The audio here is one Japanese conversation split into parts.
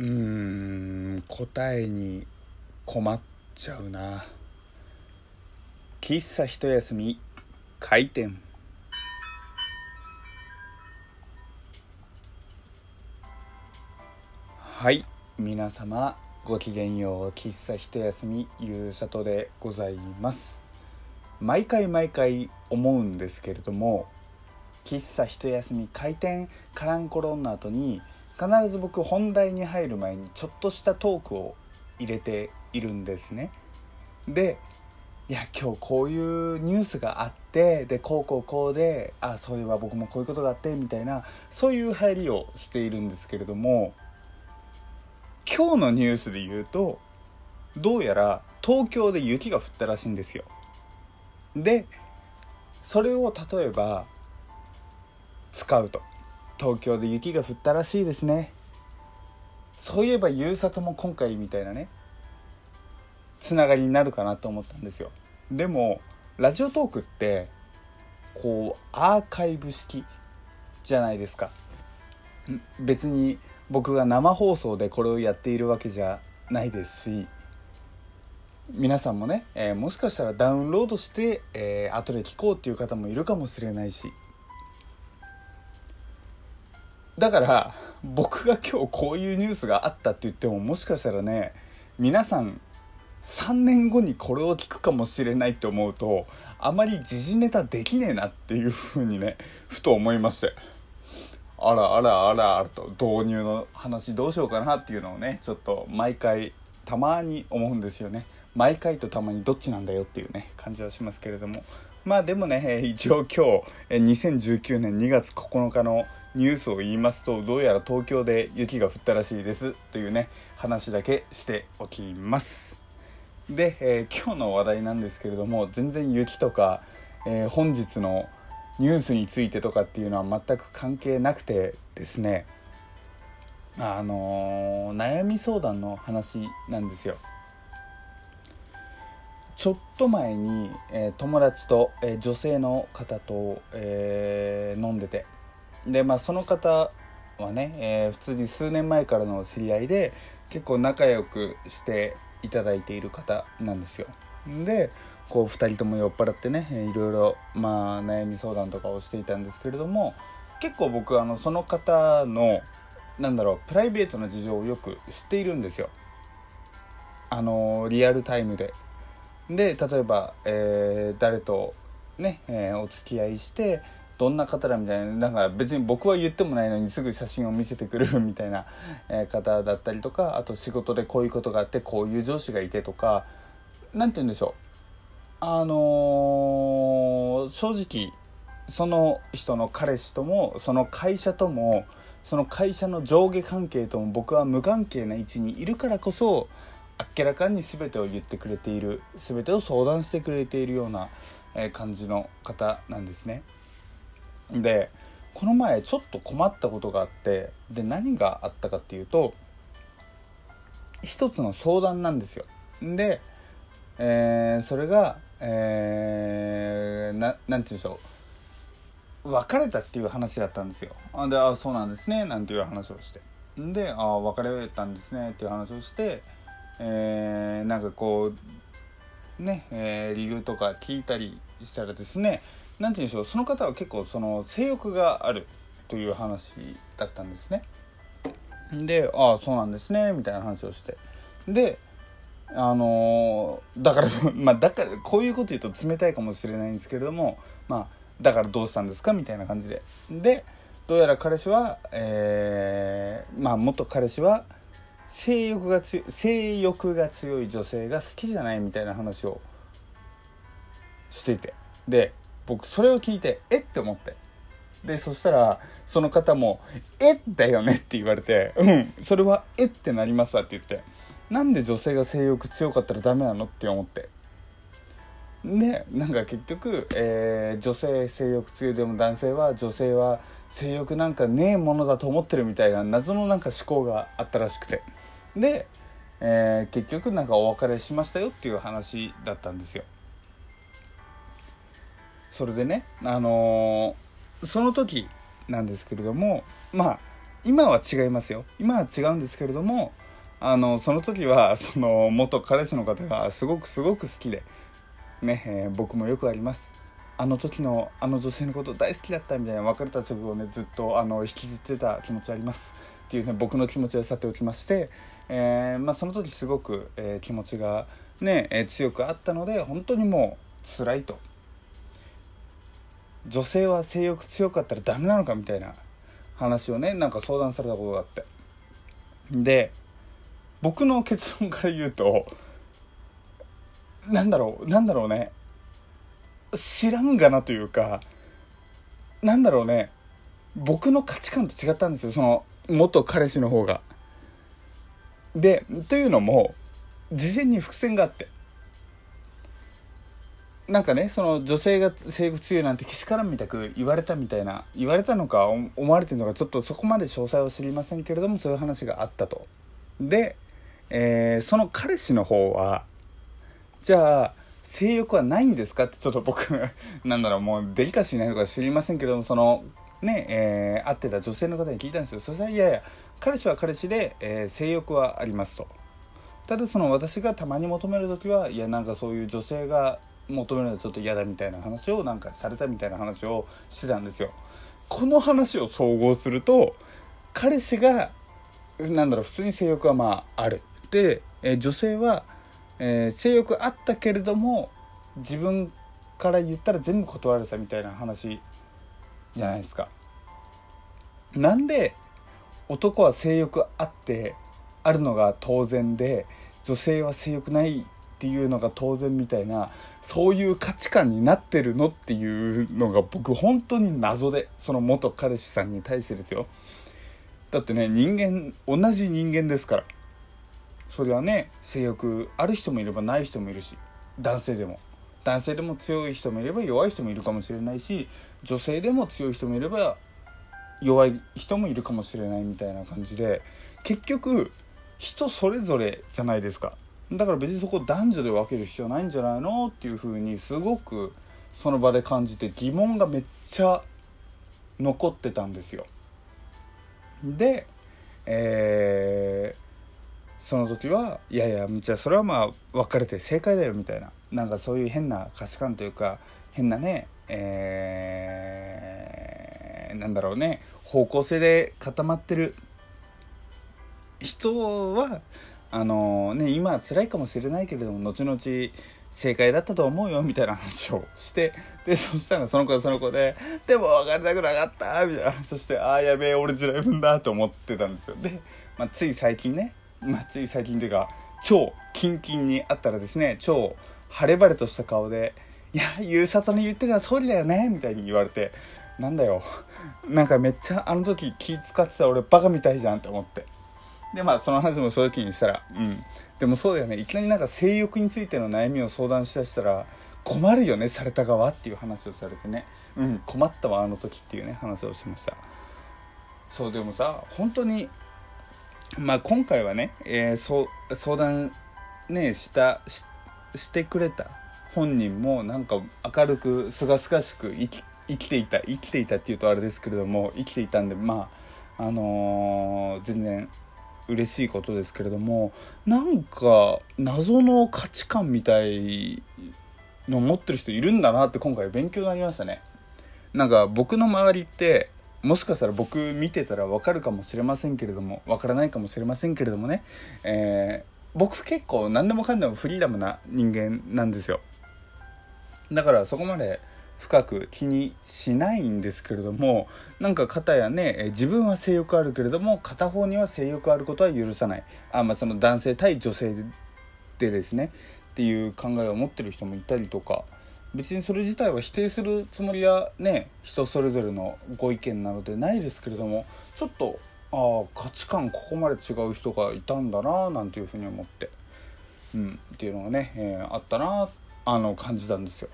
うん答えに困っちゃうな。喫茶一休み開店。はい皆様ごきげんよう喫茶一休みゆうさとでございます。毎回毎回思うんですけれども喫茶一休み開店カランコロンの後に必ず僕本題に入る前にちょっとしたトークを入れているんですね。でいや今日こういうニュースがあってでこうこうこうであそういえば僕もこういうことがあってみたいなそういう入りをしているんですけれども今日のニュースで言うとどうやら東京で雪が降ったらしいんですよ。でそれを例えば使うと。東京で雪が降ったらしいですね。そういえばゆうさとも今回みたいなねつながりになるかなと思ったんですよ。でもラジオトークってこうアーカイブ式じゃないですか。別に僕が生放送でこれをやっているわけじゃないですし皆さんもね、えー、もしかしたらダウンロードして、えー、後で聞こうっていう方もいるかもしれないしだから僕が今日こういうニュースがあったって言ってももしかしたらね皆さん3年後にこれを聞くかもしれないって思うとあまり時事ネタできねえなっていうふうにねふと思いまして。あらあらあらあらと導入の話どうしようかなっていうのをねちょっと毎回たまに思うんですよね。毎回とたまにどっちなんだよっていうね感じはしますけれども。まあでもね一応今日2019年2月9日のニュースを言いますとどうやら東京で雪が降ったらしいですというね話だけしておきます。で、えー、今日の話題なんですけれども全然雪とか、えー、本日のニュースについてとかっていうのは全く関係なくてですねあのー、悩み相談の話なんですよ。ちょっと前に、えー、友達と、えー、女性の方と、えー、飲んでて。でまあその方はね、え普通に数年前からの知り合いで結構仲良くしていただいている方なんですよ。でこう2人とも酔っ払ってねいろいろまあ悩み相談とかをしていたんですけれども結構僕あのその方のなんだろうプライベートな事情をよく知っているんですよ。あのリアルタイムで。で例えば、えー、誰とね、えー、お付き合いしてどんな方だみたいななんか別に僕は言ってもないのにすぐ写真を見せてくるみたいな、方だったりとかあと仕事でこういうことがあってこういう上司がいてとか何て言うんでしょうあのー、正直その人の彼氏ともその会社ともその会社の上下関係とも僕は無関係な位置にいるからこそあっけらかに全てを言ってくれている全てを相談してくれているような、感じの方なんですね。でこの前ちょっと困ったことがあってで何があったかっていうと一つの相談なんですよ。で、えー、それが、えー、ななんて言うんでしょう別れたっていう話だったんですよ。で「あそうなんですね」なんていう話をしてで「ああ別れたんですね」っていう話をして、えー、なんかこうね、えー、理由とか聞いたりしたらですね何て言うんでしょうその方は結構その性欲があるという話だったんですね。で「ああそうなんですね」みたいな話をして。であのー、だから まあだからこういうこと言うと冷たいかもしれないんですけれどもまあだからどうしたんですかみたいな感じで。でどうやら彼氏はえー、まあ元彼氏は性欲が強い性欲が強い女性が好きじゃないみたいな話をしていて。で僕それを聞いてえっ？て思って。でそしたらその方も「えだよね」って言われて「うんそれはえってなりますわ」って言って。なんで女性が性欲強かったらダメなのって思って。でなんか結局、えー、女性性欲強いでも男性は女性は性欲なんかねえものだと思ってるみたいな謎のなんか思考があったらしくて。で、えー、結局なんかお別れしましたよっていう話だったんですよ。それでねあのー、その時なんですけれどもまあ今は違いますよ。今は違うんですけれどもあのその時はその元彼氏の方がすごくすごく好きでね、えー、僕もよくあります。あの時のあの女性のこと大好きだったみたいな別れた直後ねずっとあの引きずってた気持ちあります。っていうね僕の気持ちはさておきまして、えー、まあ、その時すごく、えー、気持ちがね、え強くあったので本当にもう辛いと。女性は性欲強かったらダメなのかみたいな話をねなんか相談されたことがあって。で僕の結論から言うとなんだろうなんだろうね。知らんがなというかなんだろうね。僕の価値観と違ったんですよその元彼氏の方が。でというのも事前に伏線があって。なんかねその女性が性欲強いなんてけしからんみたく言われたみたいな言われたのか思われてるのかちょっとそこまで詳細は知りませんけれどもそういう話があったと。でえー、その彼氏の方はじゃあ性欲はないんですか？ってちょっと僕 なんだろうもうデリカシーないのか知りませんけどもそのねえー、会ってた女性の方に聞いたんですよ。そしたらいやいや彼氏は彼氏で、えー、性欲はありますと。ただその私がたまに求める時はいやなんかそういう女性が求めるのはちょっと嫌だみたいな話をなんかされたみたいな話をしてたんですよこの話を総合すると彼氏がなんだろう普通に性欲はまああるで、えー、女性は、えー、性欲あったけれども自分から言ったら全部断られたみたいな話じゃないですか。なんで男は性欲あってあるのが当然で女性は性欲ないっていうのが当然みたいなそういう価値観になってるのっていうのが僕本当に謎でその元彼氏さんに対してですよ。だってね人間同じ人間ですから。それはね性欲ある人もいればない人もいるし男性でも。男性でも強い人もいれば弱い人もいるかもしれないし女性でも強い人もいれば弱い人もいるかもしれないみたいな感じで結局人それぞれじゃないですか。だから別にそこ男女で分ける必要ないんじゃないのっていう風にすごくその場で感じて疑問がめっちゃ残ってたんですよ。でえーその時はいやいやじゃあそれはまあ別れて正解だよみたいな。なんかそういう変な価値観というか変なねえー、なんだろうね方向性で固まってる人はあのね今は辛いかもしれないけれども後々正解だったと思うよみたいな話をしてでそしたらその子はその子で「でも別れたくなかった」みたいな。話をして「ああやべえ俺地雷踏んだ」と思ってたんですよ。で、まあ、つい最近ねまあ、つい最近というか超キンキンにあったらですね超晴れ晴れとした顔で「いやゆうさとに言ってた通りだよね」みたいに言われてなんだよ。なんかめっちゃあの時気使ってた俺バカみたいじゃんって思って。でまあその話も正直にしたらうん。でもそうだよね。いきなりなんか性欲についての悩みを相談しだしたら困るよねされた側っていう話をされてね。うん。困ったわあの時っていうね話をしました。そうでもさ本当にまあ、今回はね、えー、相談ねしたしてくれた本人もなんか明るくすがすがしく生き生きていた生きていたっていうとあれですけれども生きていたんでまああのー、全然嬉しいことですけれどもなんか謎の価値観みたいの持ってる人いるんだなって今回勉強になりましたね。なんか僕の周りってもしかしたら僕見てたら分かるかもしれませんけれども分からないかもしれませんけれどもね、えー、僕結構何でもかんでもフリーダムな人間なんですよだからそこまで深く気にしないんですけれどもなんか片やね自分は性欲あるけれども片方には性欲あることは許さないあ、まあ、その男性対女性でですねっていう考えを持ってる人もいたりとか別にそれ自体は否定するつもりはね人それぞれのご意見なのでないですけれどもちょっとああ価値観ここまで違う人がいたんだななんていうふうに思って、うん、っていうのがね、えー、あったなあの感じたんですよ。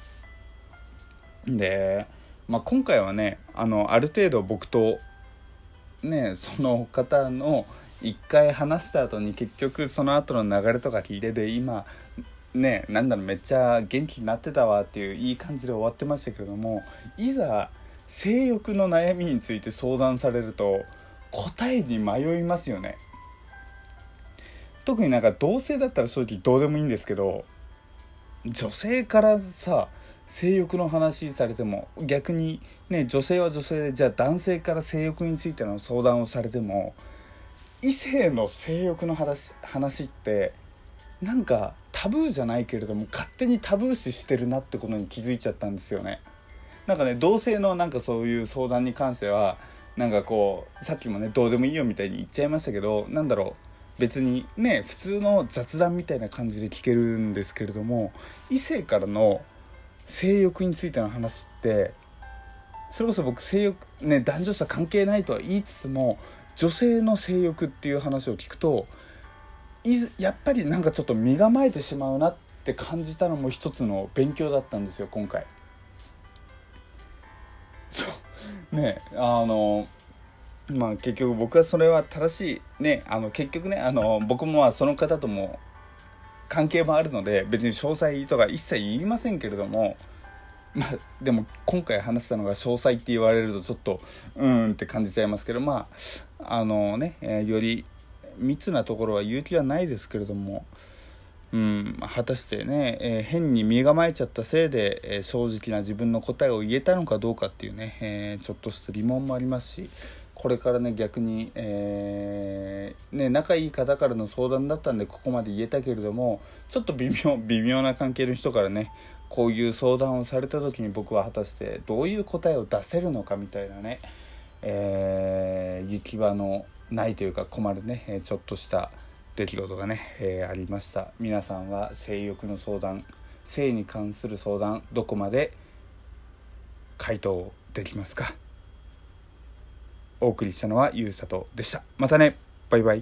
で、まあ、今回はねあのある程度僕とねその方の一回話した後に結局その後の流れとか聞いてて今ねなんだろうめっちゃ元気になってたわっていういい感じで終わってましたけれどもいざ性欲の悩みについて相談されると答えに迷いますよね。特になんか同性だったら正直どうでもいいんですけど女性からさ性欲の話されても逆にね女性は女性でじゃあ男性から性欲についての相談をされても異性の性欲の話話ってなんかタブーじゃないけれども勝手にタブー視してるなってことに気づいちゃったんですよね。なんかね同性のなんかそういう相談に関してはなんかこうさっきもねどうでもいいよみたいに言っちゃいましたけどなんだろう別にね普通の雑談みたいな感じで聞けるんですけれども異性からの性欲についての話ってそれこそ僕性欲ね男女差関係ないとは言いつつも女性の性欲っていう話を聞くといやっぱりなんかちょっと身構えてしまうなって感じたのも一つの勉強だったんですよ今回。そうねあのまあ結局僕はそれは正しいねあの結局ねあの僕もその方とも関係もあるので別に詳細とか一切言いませんけれどもまあでも今回話したのが詳細って言われるとちょっとうーんって感じちゃいますけどまああのね、えー、より密なところは勇気はないですけれども、うん、果たしてね、えー、変に身構えちゃったせいで、えー、正直な自分の答えを言えたのかどうかっていうね、えちょっとした疑問もありますしこれからね逆に、えー、ね、仲いい方からの相談だったんでここまで言えたけれどもちょっと微妙微妙な関係の人からねこういう相談をされた時に僕は果たしてどういう答えを出せるのかみたいなね、えー、行き場のないというか困るねちょっとした出来事がね、えー、ありました。皆さんは性欲の相談性に関する相談どこまで回答できますか？お送りしたのはゆうさとでした。またね。バイバイ。